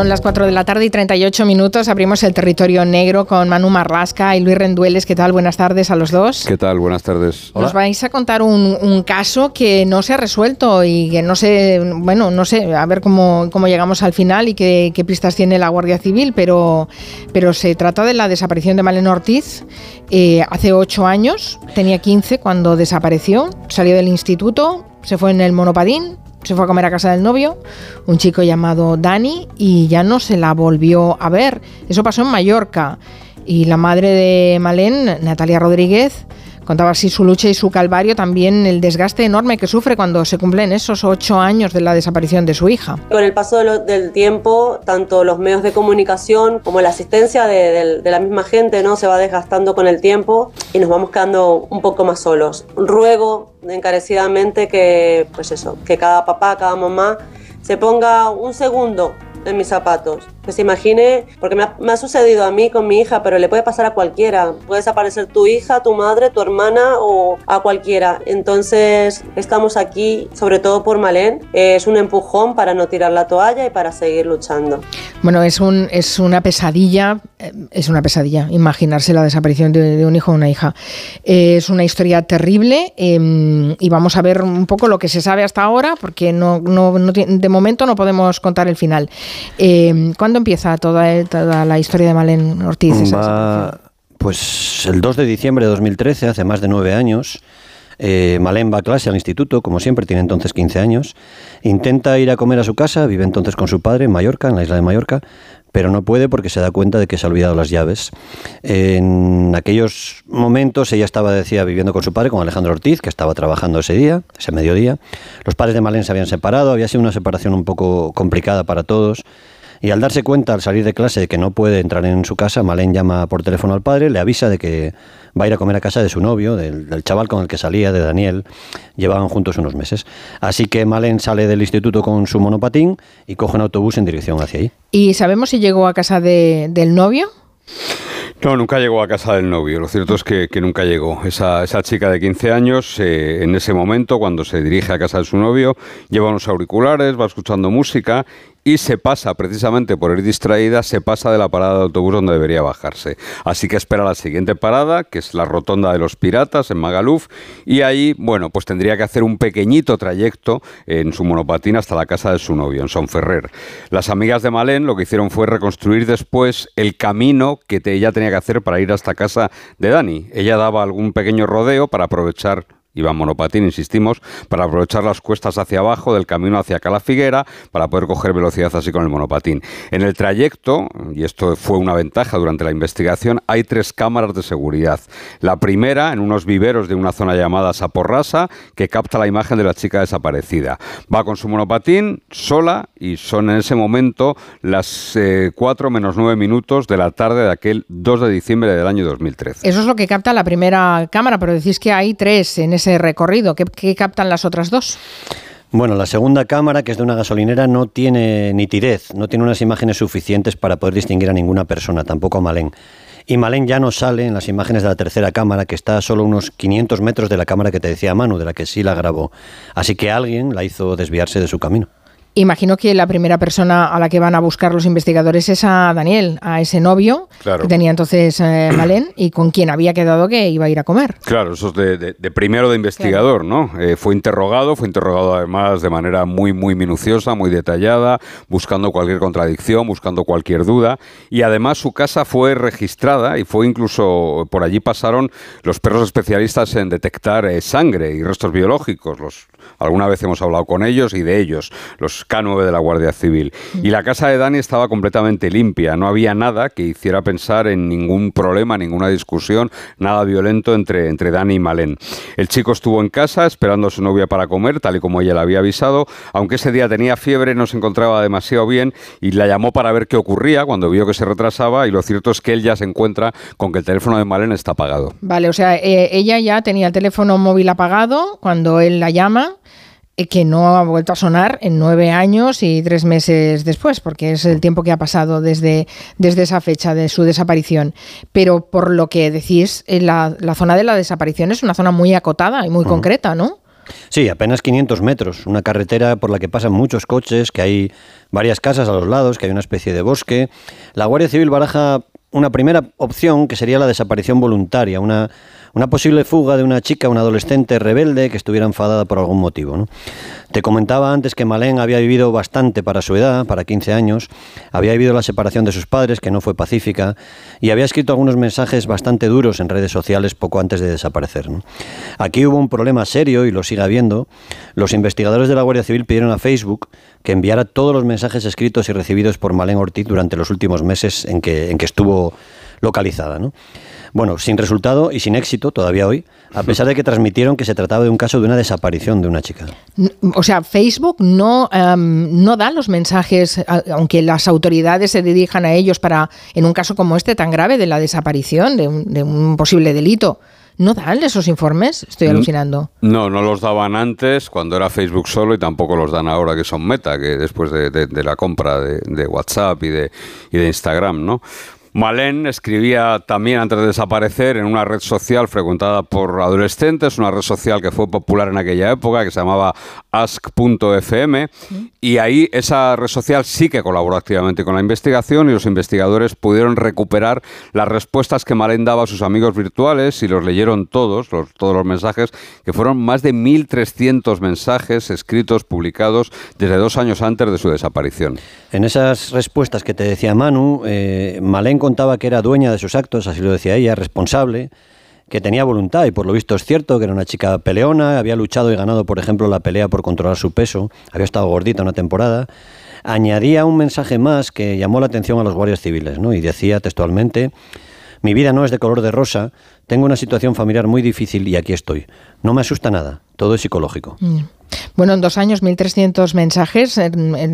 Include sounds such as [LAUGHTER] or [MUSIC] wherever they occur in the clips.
Son las 4 de la tarde y 38 minutos. Abrimos el territorio negro con Manu Marlasca y Luis Rendueles. ¿Qué tal? Buenas tardes a los dos. ¿Qué tal? Buenas tardes. Nos vais a contar un, caso que no se ha resuelto y que no sé, bueno, no sé, a ver cómo, cómo llegamos al final y qué, pistas tiene la Guardia Civil, pero, pero se trata de la desaparición de Malena Ortiz eh, hace 8 años, tenía 15 cuando desapareció, salió del instituto, se fue en el monopadín, se fue a comer a casa del novio, un chico llamado Dani, y ya no se la volvió a ver. Eso pasó en Mallorca. Y la madre de Malén, Natalia Rodríguez, Contaba así su lucha y su calvario, también el desgaste enorme que sufre cuando se cumplen esos ocho años de la desaparición de su hija. Con el paso del tiempo, tanto los medios de comunicación como la asistencia de, la misma gente no se va desgastando con el tiempo y nos vamos quedando un poco más solos. Ruego encarecidamente que, pues eso, que cada papá, cada mamá se ponga un segundo en mis zapatos. Que se imagine, porque me ha, sucedido a mí con mi hija, pero le puede pasar a cualquiera. Puede desaparecer tu hija, tu madre, tu hermana o a cualquiera. Entonces estamos aquí, sobre todo por Malén. es un empujón para no tirar la toalla y para seguir luchando. Bueno, es, un, es una pesadilla, eh, es una pesadilla imaginarse la desaparición de, un hijo o una hija. es una historia terrible em, y vamos a ver un poco lo que se sabe hasta ahora, porque no, no, de momento no podemos contar el final. ¿Cuándo empieza toda, toda, la historia de Malén Ortiz? pues el 2 de diciembre de 2013, hace más de nueve años. Eh, Malén va a clase al instituto, como siempre, tiene entonces 15 años. Intenta ir a comer a su casa, vive entonces con su padre en Mallorca, en la isla de Mallorca, pero no puede porque se da cuenta de que se ha olvidado las llaves. En aquellos momentos ella estaba, decía, viviendo con su padre, con Alejandro Ortiz, que estaba trabajando ese día, ese mediodía. Los padres de Malén se habían separado, había sido una separación un poco complicada para todos. Y al darse cuenta, al salir de clase, de que no puede entrar en su casa, Malén llama por teléfono al padre, le avisa de que va a ir a comer a casa de su novio, del, chaval con el que salía, de Daniel. Llevaban juntos unos meses. Así que Malén sale del instituto con su monopatín y coge un autobús en dirección hacia ahí. ¿Y sabemos si llegó a casa del novio? No, nunca llegó a casa del novio. Lo cierto es que, nunca llegó. Esa, esa, chica de 15 años, eh, en ese momento, cuando se dirige a casa de su novio, lleva unos auriculares, va escuchando música y se pasa, precisamente por ir distraída, se pasa de la parada de autobús donde debería bajarse. Así que espera la siguiente parada, que es la rotonda de los piratas en Magaluf, y ahí, bueno, pues tendría que hacer un pequeñito trayecto en su monopatín hasta la casa de su novio, en Sonferrer. Las amigas de Malén lo que hicieron fue reconstruir después el camino que ella tenía que hacer para ir hasta casa de Dani. Ella daba algún pequeño rodeo para aprovechar iba monopatín, insistimos, para aprovechar las cuestas hacia abajo del camino hacia Calafiguera, para poder coger velocidad así con el monopatín. En el trayecto, y esto fue una ventaja durante la investigación, hay tres cámaras de seguridad. La primera, en unos viveros de una zona llamada Saporrasa, que capta la imagen de la chica desaparecida. Va con su monopatín, sola, y son en ese momento las 4 eh, menos 9 minutos de la tarde de aquel 2 de diciembre del año 2013. Eso es lo que capta la primera cámara, pero decís que hay tres en ese recorrido. ¿Qué, captan las otras dos? Bueno, la segunda cámara, que es de una gasolinera, no tiene nitidez, no tiene unas imágenes suficientes para poder distinguir a ninguna persona, tampoco a Malén. Y Malén ya no sale en las imágenes de la tercera cámara, que está a solo unos 500 metros de la cámara que te decía Manu, de la que sí la grabó. Así que alguien la hizo desviarse de su camino. Imagino que la primera persona a la que van a buscar los investigadores es a Daniel, a ese novio que tenía entonces eh, [CLEARS THROAT] Malén y con quien había quedado que iba a ir a comer. Claro, eso es de, primero de investigador, ¿no? Eh, fue interrogado, fue interrogado además de manera muy, muy minuciosa, muy detallada, buscando cualquier contradicción, buscando cualquier duda. Y además su casa fue registrada y fue incluso, por allí pasaron los perros especialistas en detectar eh, sangre y restos biológicos. Los, alguna vez hemos hablado con ellos y de ellos, los K9 de la Guardia Civil. Y la casa de Dani estaba completamente limpia, no había nada que hiciera pensar en ningún problema, ninguna discusión, nada violento entre, entre Dani y Malén. El chico estuvo en casa esperando a su novia para comer, tal y como ella le había avisado, aunque ese día tenía fiebre, no se encontraba demasiado bien y la llamó para ver qué ocurría cuando vio que se retrasaba y lo cierto es que él ya se encuentra con que el teléfono de Malén está apagado. Vale, o sea, eh, ella ya tenía el teléfono móvil apagado cuando él la llama eh, que no ha vuelto a sonar en nueve años y tres meses después, porque es el tiempo que ha pasado desde, desde esa fecha de su desaparición. Pero por lo que decís, eh, la, la zona de la desaparición es una zona muy acotada y muy concreta, ¿no? Sí, apenas 500 metros, una carretera por la que pasan muchos coches, que hay varias casas a los lados, que hay una especie de bosque. La Guardia Civil baraja una primera opción que sería la desaparición voluntaria, una una posible fuga de una chica, una adolescente rebelde que estuviera enfadada por algún motivo. ¿no? Te comentaba antes que Malén había vivido bastante para su edad, para 15 años, había vivido la separación de sus padres, que no fue pacífica, y había escrito algunos mensajes bastante duros en redes sociales poco antes de desaparecer. Aquí hubo un problema serio y lo sigue habiendo. Los investigadores de la Guardia Civil pidieron a Facebook que enviara todos los mensajes escritos y recibidos por Malén Ortiz durante los últimos meses en que, en que estuvo localizada. ¿no? Bueno, sin resultado y sin éxito todavía hoy, a pesar de que transmitieron que se trataba de un caso de una desaparición de una chica. O sea, Facebook no, em, no da los mensajes, aunque las autoridades se dirijan a ellos para, en un caso como este tan grave de la desaparición, de un, posible delito. ¿No dan esos informes? Estoy alucinando. No, no los daban antes, cuando era Facebook solo, y tampoco los dan ahora que son Meta, que después de, la compra de, de, WhatsApp y de, y de Instagram, ¿no? Malén escribía también antes de desaparecer en una red social frecuentada por adolescentes, una red social que fue popular en aquella época, que se llamaba ask.fm, y ahí esa red social sí que colaboró activamente con la investigación y los investigadores pudieron recuperar las respuestas que Malén daba a sus amigos virtuales y los leyeron todos, todos los mensajes, que fueron más de 1.300 mensajes escritos, publicados desde dos años antes de su desaparición. En esas respuestas que te decía Manu, eh, Malén contaba que era dueña de sus actos, así lo decía ella, responsable, que tenía voluntad y por lo visto es cierto que era una chica peleona, había luchado y ganado, por ejemplo, la pelea por controlar su peso, había estado gordita una temporada. Añadía un mensaje más que llamó la atención a los guardias civiles, ¿no? Y decía textualmente, mi vida no es de color de rosa, tengo una situación familiar muy difícil y aquí estoy. No me asusta nada, todo es psicológico. Mm. Bueno, en dos años, 1.300 mensajes.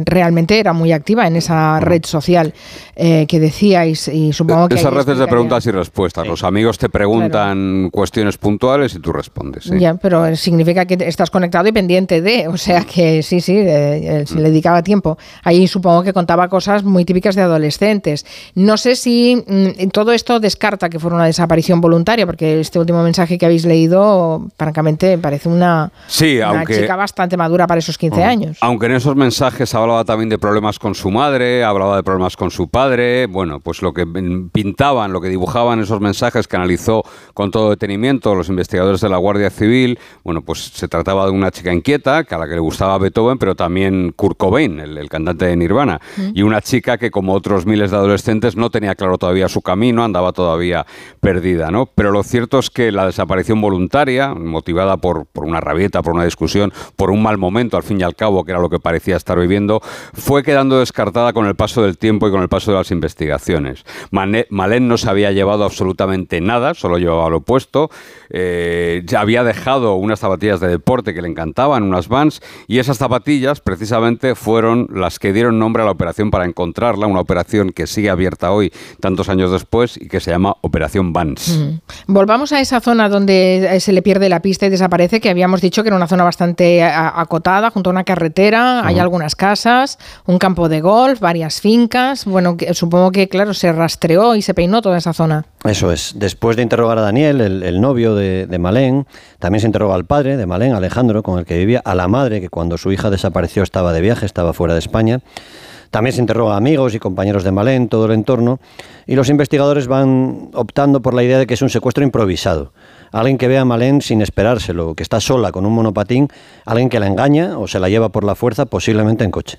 realmente era muy activa en esa red social eh, que decíais y supongo que... Esas redes de preguntas y respuestas. Los amigos te preguntan cuestiones puntuales y tú respondes. Ya, pero significa que estás conectado y pendiente de. O sea que sí, sí, eh, eh, se le dedicaba tiempo. Ahí supongo que contaba cosas muy típicas de adolescentes. No sé si mm, todo esto descarta que fuera una desaparición voluntaria, porque este último mensaje que habéis leído, francamente, parece una, sí, aunque... chica bastante madura para esos 15 años. Aunque en esos mensajes hablaba también de problemas con su madre, hablaba de problemas con su padre, bueno, pues lo que pintaban, lo que dibujaban esos mensajes que analizó con todo detenimiento los investigadores de la Guardia Civil, bueno, pues se trataba de una chica inquieta, que a la que le gustaba Beethoven, pero también Kurt Cobain, el, cantante de Nirvana, y una chica que como otros miles de adolescentes no tenía claro todavía su camino, andaba todavía perdida, ¿no? Pero lo cierto es que la desaparición voluntaria, motivada por, por una rabieta, por una discusión, por un mal momento, al fin y al cabo, que era lo que parecía estar viviendo, fue quedando descartada con el paso del tiempo y con el paso de las investigaciones. Malén no se había llevado absolutamente nada, solo llevaba lo opuesto. Eh, había dejado unas zapatillas de deporte que le encantaban, unas Vans, y esas zapatillas precisamente fueron las que dieron nombre a la operación para encontrarla, una operación que sigue abierta hoy, tantos años después, y que se llama Operación Vans. Mm. Volvamos a esa zona donde se le pierde la pista y desaparece, que habíamos dicho que era una zona bastante acotada, junto a una carretera, hay algunas casas, un campo de golf, varias fincas. Bueno, supongo que, claro, se rastreó y se peinó toda esa zona. Eso es. Después de interrogar a Daniel, el, novio de, de, Malén, también se interroga al padre de Malén, Alejandro, con el que vivía, a la madre, que cuando su hija desapareció estaba de viaje, estaba fuera de España. También se interroga a amigos y compañeros de Malén, todo el entorno, y los investigadores van optando por la idea de que es un secuestro improvisado. Alguien que ve a Malén sin esperárselo, que está sola con un monopatín, alguien que la engaña o se la lleva por la fuerza, posiblemente en coche.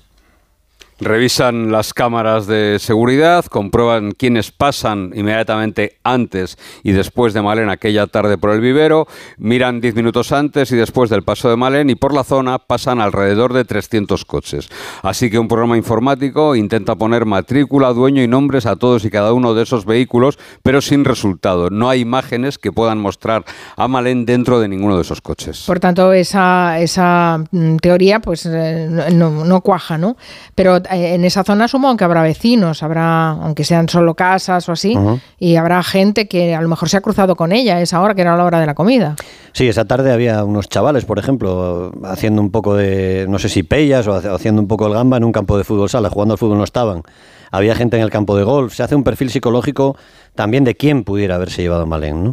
Revisan las cámaras de seguridad, comprueban quiénes pasan inmediatamente antes y después de Malén aquella tarde por el vivero, miran 10 minutos antes y después del paso de Malén y por la zona pasan alrededor de 300 coches. Así que un programa informático intenta poner matrícula, dueño y nombres a todos y cada uno de esos vehículos, pero sin resultado. No hay imágenes que puedan mostrar a Malén dentro de ninguno de esos coches. Por tanto, esa, esa mm, teoría pues eh, no, no cuaja, ¿no? Pero en esa zona supongo que habrá vecinos, habrá, aunque sean solo casas o así, y habrá gente que a lo mejor se ha cruzado con ella esa hora que era la hora de la comida. Sí, esa tarde había unos chavales, por ejemplo, haciendo un poco de, no sé si pellas o haciendo un poco el gamba en un campo de fútbol sala, jugando al fútbol no estaban. Había gente en el campo de golf, se hace un perfil psicológico también de quién pudiera haberse llevado a Malén. ¿no?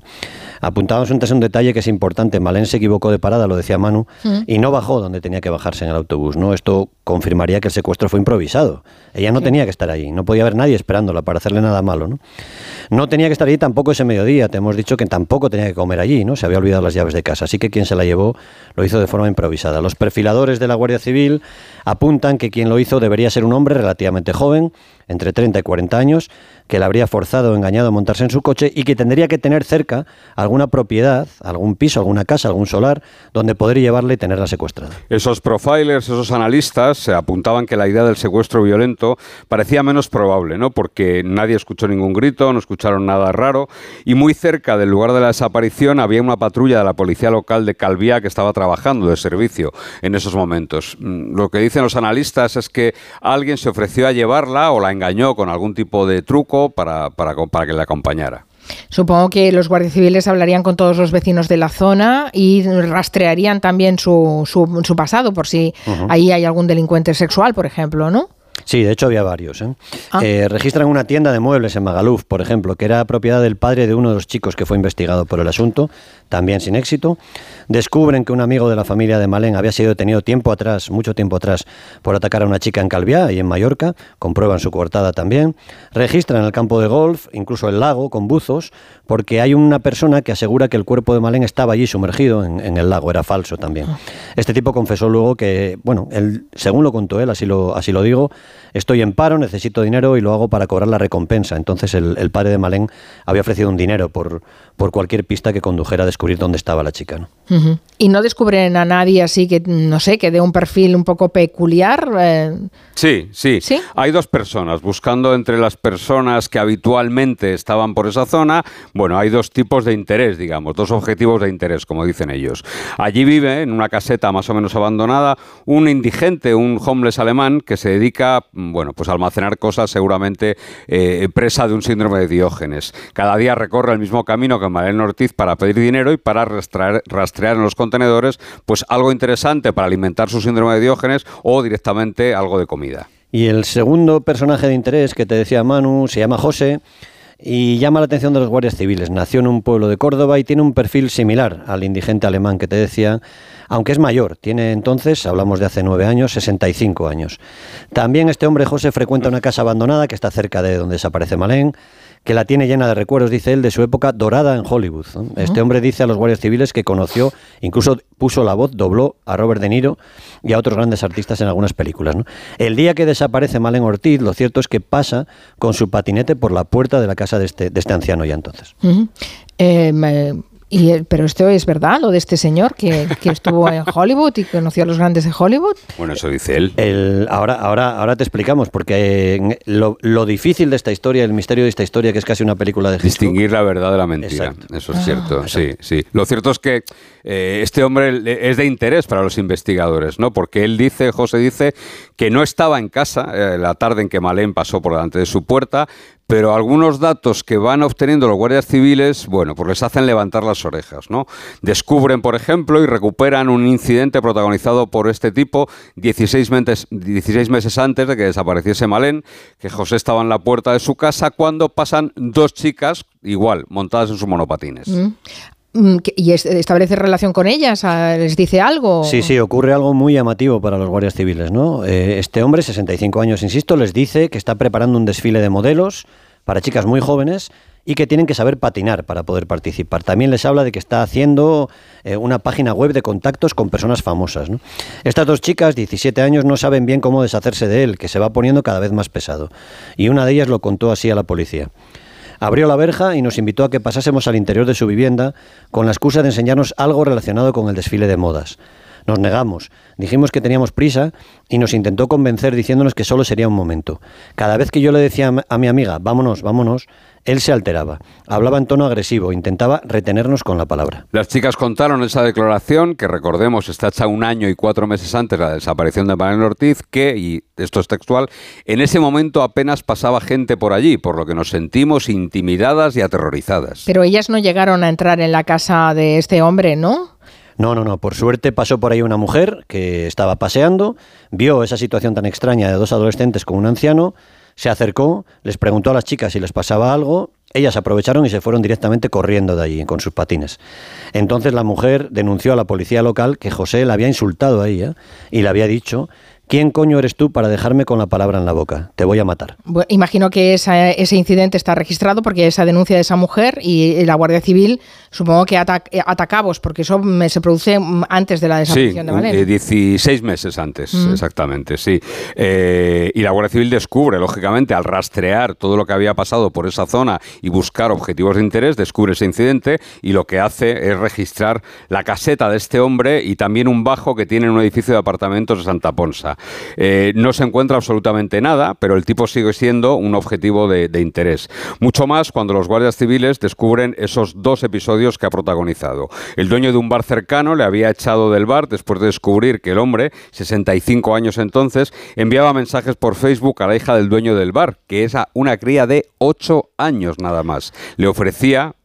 Apuntábamos antes un detalle que es importante, Malén se equivocó de parada, lo decía Manu, mm. y no bajó donde tenía que bajarse en el autobús. ¿no? Esto confirmaría que el secuestro fue improvisado. Ella no tenía que estar ahí, no podía haber nadie esperándola para hacerle nada malo. ¿no? no tenía que estar allí tampoco ese mediodía, te hemos dicho que tampoco tenía que comer allí, ¿no? se había olvidado las llaves de casa, así que quien se la llevó lo hizo de forma improvisada. Los perfiladores de la Guardia Civil apuntan que quien lo hizo debería ser un hombre relativamente joven, entre 30 y 40 años, que la habría forzado o engañado a montarse en su coche y que tendría que tener cerca alguna propiedad, algún piso, alguna casa, algún solar, donde poder llevarle y tenerla secuestrada. Esos profilers, esos analistas se apuntaban que la idea del secuestro violento parecía menos probable, ¿no? Porque nadie escuchó ningún grito, no escucharon nada raro y muy cerca del lugar de la desaparición había una patrulla de la policía local de Calvía que estaba trabajando de servicio en esos momentos. Mm, lo que dicen los analistas es que alguien se ofreció a llevarla o la engañó con algún tipo de truco para, para, para que le acompañara. Supongo que los guardias civiles hablarían con todos los vecinos de la zona y rastrearían también su, su, su pasado, por si ahí hay algún delincuente sexual, por ejemplo, ¿no? Sí, de hecho había varios. ¿eh? Ah. Eh, registran una tienda de muebles en Magaluf, por ejemplo, que era propiedad del padre de uno de los chicos que fue investigado por el asunto, también sin éxito. Descubren que un amigo de la familia de Malén había sido detenido tiempo atrás, mucho tiempo atrás, por atacar a una chica en Calviá y en Mallorca, comprueban su coartada también. Registran el campo de golf, incluso el lago, con buzos, porque hay una persona que asegura que el cuerpo de Malén estaba allí sumergido en, el lago, era falso también. Ah. Este tipo confesó luego que, bueno, él, según lo contó él, así lo, así lo digo, estoy en paro, necesito dinero y lo hago para cobrar la recompensa. Entonces el, padre de Malén había ofrecido un dinero por, por cualquier pista que condujera a descubrir dónde estaba la chica. ¿no? Y no descubren a nadie así que, no sé, que dé un perfil un poco peculiar. Eh. Sí, sí, sí. Hay dos personas buscando entre las personas que habitualmente estaban por esa zona. Bueno, hay dos tipos de interés, digamos, dos objetivos de interés, como dicen ellos. Allí vive, en una caseta más o menos abandonada, un indigente, un homeless alemán que se dedica bueno, pues almacenar cosas seguramente eh, presa de un síndrome de Diógenes. Cada día recorre el mismo camino que Manuel Ortiz para pedir dinero y para rastrear, rastrear en los contenedores pues algo interesante para alimentar su síndrome de Diógenes o directamente algo de comida. Y el segundo personaje de interés que te decía Manu se llama José y llama la atención de los guardias civiles. Nació en un pueblo de Córdoba y tiene un perfil similar al indigente alemán que te decía, aunque es mayor. Tiene entonces, hablamos de hace nueve años, 65 años. También este hombre José frecuenta una casa abandonada que está cerca de donde desaparece Malén que la tiene llena de recuerdos, dice él, de su época dorada en Hollywood. Este hombre dice a los guardias civiles que conoció, incluso puso la voz, dobló a Robert De Niro y a otros grandes artistas en algunas películas. El día que desaparece Malen Ortiz, lo cierto es que pasa con su patinete por la puerta de la casa de este, de este anciano ya entonces. Y, pero esto es verdad, lo de este señor que, estuvo en Hollywood y conoció a los grandes de Hollywood. Bueno, eso dice él. El, ahora, ahora, ahora te explicamos, porque eh, lo, lo, difícil de esta historia, el misterio de esta historia, que es casi una película de Distinguir la verdad de la mentira. Eso es cierto, ah. sí, sí. Lo cierto es que eh, este hombre es de interés para los investigadores, ¿no? Porque él dice, José dice, que no estaba en casa eh, la tarde en que Malén pasó por delante de su puerta, pero algunos datos que van obteniendo los guardias civiles, bueno, pues les hacen levantar las orejas, ¿no? Descubren, por ejemplo, y recuperan un incidente protagonizado por este tipo 16 meses, 16 meses antes de que desapareciese Malén, que José estaba en la puerta de su casa cuando pasan dos chicas, igual, montadas en sus monopatines. Mm. Mm, ¿Y establece relación con ellas? ¿Les dice algo? Sí, sí, ocurre algo muy llamativo para los guardias civiles. ¿no? Eh, este hombre, 65 años, insisto, les dice que está preparando un desfile de modelos para chicas muy jóvenes y que tienen que saber patinar para poder participar. También les habla de que está haciendo eh, una página web de contactos con personas famosas. Estas dos chicas, 17 años, no saben bien cómo deshacerse de él, que se va poniendo cada vez más pesado. Y una de ellas lo contó así a la policía. Abrió la verja y nos invitó a que pasásemos al interior de su vivienda con la excusa de enseñarnos algo relacionado con el desfile de modas. Nos negamos, dijimos que teníamos prisa y nos intentó convencer diciéndonos que solo sería un momento. Cada vez que yo le decía a mi amiga, vámonos, vámonos, él se alteraba, hablaba en tono agresivo, intentaba retenernos con la palabra. Las chicas contaron esa declaración, que recordemos está hecha un año y cuatro meses antes de la desaparición de Manuel Ortiz, que, y esto es textual, en ese momento apenas pasaba gente por allí, por lo que nos sentimos intimidadas y aterrorizadas. Pero ellas no llegaron a entrar en la casa de este hombre, ¿no? No, no, no. Por suerte pasó por ahí una mujer que estaba paseando, vio esa situación tan extraña de dos adolescentes con un anciano, se acercó, les preguntó a las chicas si les pasaba algo ellas aprovecharon y se fueron directamente corriendo de allí con sus patines. Entonces la mujer denunció a la policía local que José la había insultado a ella y le había dicho ¿Quién coño eres tú para dejarme con la palabra en la boca? Te voy a matar. imagino que ese incidente está registrado porque esa denuncia de esa mujer y la Guardia Civil supongo que ata eh, atacabos, porque eso se produce antes de la desaparición de Malén. 16 meses antes, mm. exactamente, sí. Eh, y la Guardia Civil descubre, lógicamente, al rastrear todo lo que había pasado por esa zona y buscar objetivos de interés, descubre ese incidente y lo que hace es registrar la caseta de este hombre y también un bajo que tiene en un edificio de apartamentos de Santa Ponsa. Eh, no se encuentra absolutamente nada, pero el tipo sigue siendo un objetivo de interés. Mucho más cuando los guardias civiles descubren esos dos episodios que ha protagonizado. El dueño de un bar cercano le había echado del bar después de descubrir que el hombre, 65 años entonces, enviaba mensajes por Facebook a la hija del dueño del bar, que es una cría de 8 años nada más. Le ofrecía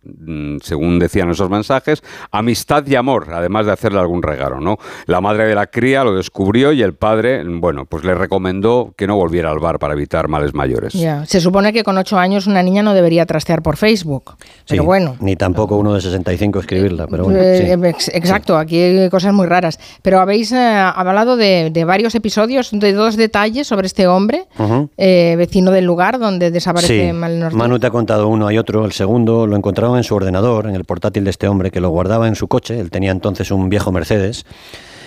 según decían esos mensajes, amistad y amor, además de hacerle algún regalo, ¿no? La madre de la cría lo descubrió y el padre, bueno, pues le recomendó que no volviera al bar para evitar males mayores. Se supone que con ocho años una niña no debería trastear por Facebook, pero bueno. Ni tampoco uno de 65 escribirla, pero bueno. Eh, exacto, aquí hay cosas muy raras. Pero habéis eh, hablado de, varios episodios, de dos detalles sobre este hombre, eh, vecino del lugar donde desaparece Malén Manu te ha contado uno, hay otro, el segundo lo encontraron en su ordenador, en el portátil de este hombre, que lo guardaba en su coche. Él tenía entonces un viejo Mercedes.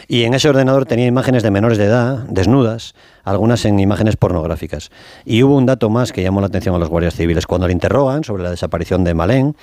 Y en ese ordenador tenía imágenes de menores de edad, desnudas, algunas en imágenes pornográficas. Y hubo un dato más que llamó la atención a los guardias civiles. Cuando le interrogan sobre la desaparición de Malén,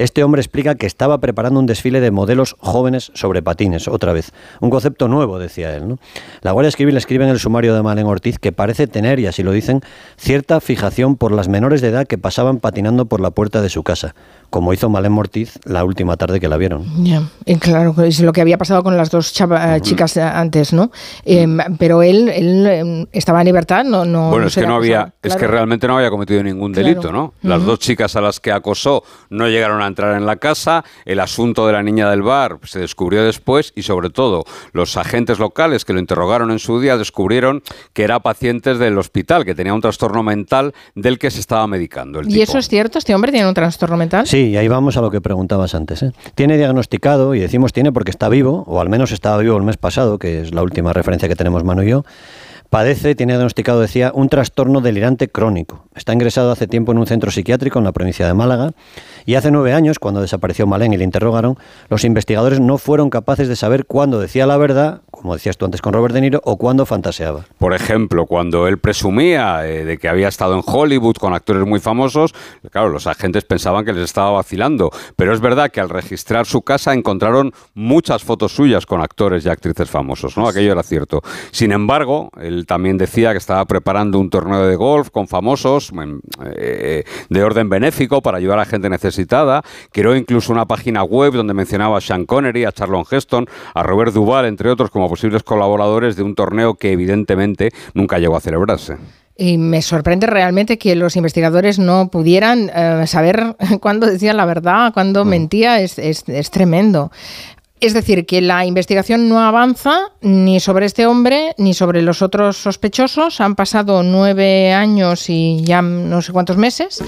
este hombre explica que estaba preparando un desfile de modelos jóvenes sobre patines, otra vez. Un concepto nuevo, decía él. La Guardia Civil escribe en el sumario de Malén Ortiz que parece tener, y así lo dicen, cierta fijación por las menores de edad que pasaban patinando por la puerta de su casa, como hizo Malén Ortiz la última tarde que la vieron. Ya, claro, es lo que había pasado con las dos eh, chicas antes, ¿no? Em, pero él, él, em, estaba en libertad, no, no Bueno, es que no había, es que realmente no había cometido ningún delito, ¿no? Las dos chicas a las que acosó no llegaron a entrar en la casa, el asunto de la niña del bar se descubrió después y sobre todo los agentes locales que lo interrogaron en su día descubrieron que era paciente del hospital, que tenía un trastorno mental del que se estaba medicando. ¿Y eso es cierto? ¿Este hombre tiene un trastorno mental? Sí, y ahí vamos a lo que preguntabas antes. ¿eh? Tiene diagnosticado, y decimos tiene porque está vivo, o al menos estaba vivo el mes pasado, que es la última referencia que tenemos Manu y yo, Padece, tiene diagnosticado, decía, un trastorno delirante crónico. Está ingresado hace tiempo en un centro psiquiátrico en la provincia de Málaga y hace nueve años, cuando desapareció Malén y le interrogaron, los investigadores no fueron capaces de saber cuándo decía la verdad, como decías tú antes con Robert De Niro, o cuándo fantaseaba. Por ejemplo, cuando él presumía eh, de que había estado en Hollywood con actores muy famosos, claro, los agentes pensaban que les estaba vacilando. Pero es verdad que al registrar su casa encontraron muchas fotos suyas con actores y actrices famosos, ¿no? Aquello era cierto. Sin embargo, él también decía que estaba preparando un torneo de golf con famosos eh, de orden benéfico para ayudar a gente necesitada. Creó incluso una página web donde mencionaba a Sean Connery, a Charlon Heston, a Robert Duvall, entre otros, como posibles colaboradores de un torneo que evidentemente nunca llegó a celebrarse. Y me sorprende realmente que los investigadores no pudieran eh, saber [LAUGHS] cuándo decían la verdad, cuándo mm. mentía. Es, es, es, tremendo. Es decir, que la investigación no avanza ni sobre este hombre ni sobre los otros sospechosos. Han pasado nueve años y ya no sé cuántos meses.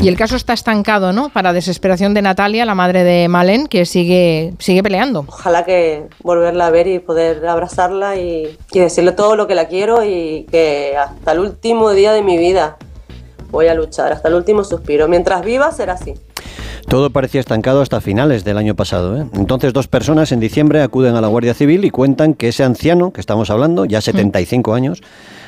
Y el caso está estancado, ¿no? Para desesperación de Natalia, la madre de Malen, que sigue, sigue peleando. Ojalá que volverla a ver y poder abrazarla y, y decirle todo lo que la quiero y que hasta el último día de mi vida voy a luchar, hasta el último suspiro. Mientras viva será así. Todo parecía estancado hasta finales del año pasado. ¿eh? Entonces dos personas en diciembre acuden a la Guardia Civil y cuentan que ese anciano que estamos hablando, ya 75 mm. años,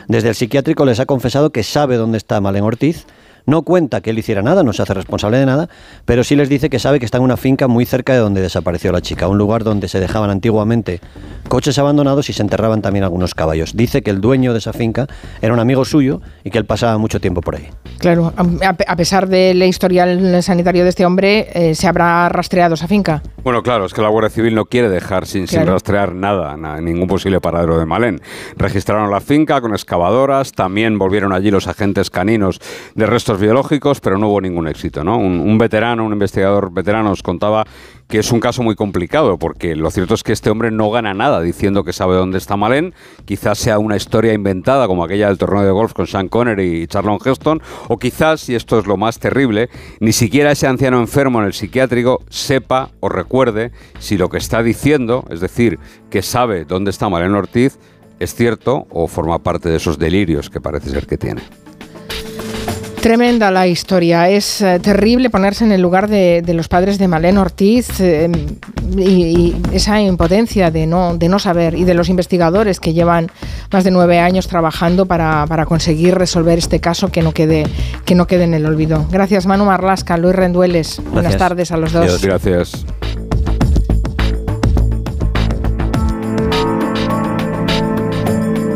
desde el psiquiátrico les ha confesado que sabe dónde está Malen Ortiz, no cuenta que él hiciera nada, no se hace responsable de nada, pero sí les dice que sabe que está en una finca muy cerca de donde desapareció la chica, un lugar donde se dejaban antiguamente coches abandonados y se enterraban también algunos caballos. Dice que el dueño de esa finca era un amigo suyo y que él pasaba mucho tiempo por ahí. Claro, a pesar del historial sanitario de este hombre, eh, ¿se habrá rastreado esa finca? Bueno, claro, es que la Guardia Civil no quiere dejar sin, rastrear nada, ningún posible paradero de Malén. Registraron la finca con excavadoras, también volvieron allí los agentes caninos de restos biológicos, pero no hubo ningún éxito. ¿no? Un, un veterano, un investigador veterano nos contaba que es un caso muy complicado, porque lo cierto es que este hombre no gana nada diciendo que sabe dónde está Malén, quizás sea una historia inventada como aquella del torneo de golf con Sean Connery y Charlon Heston, o quizás, y esto es lo más terrible, ni siquiera ese anciano enfermo en el psiquiátrico sepa o recuerde si lo que está diciendo, es decir, que sabe dónde está Malén Ortiz, es cierto o forma parte de esos delirios que parece ser que tiene. Tremenda la historia. Es eh, terrible ponerse en el lugar de, los padres de Malén Ortiz eh, y, esa impotencia de no, de no saber y de los investigadores que llevan más de nueve años trabajando para, conseguir resolver este caso que no quede, que no quede en el olvido. Gracias Manu Marlasca, Luis Rendueles. Buenas tardes a los dos. Gracias.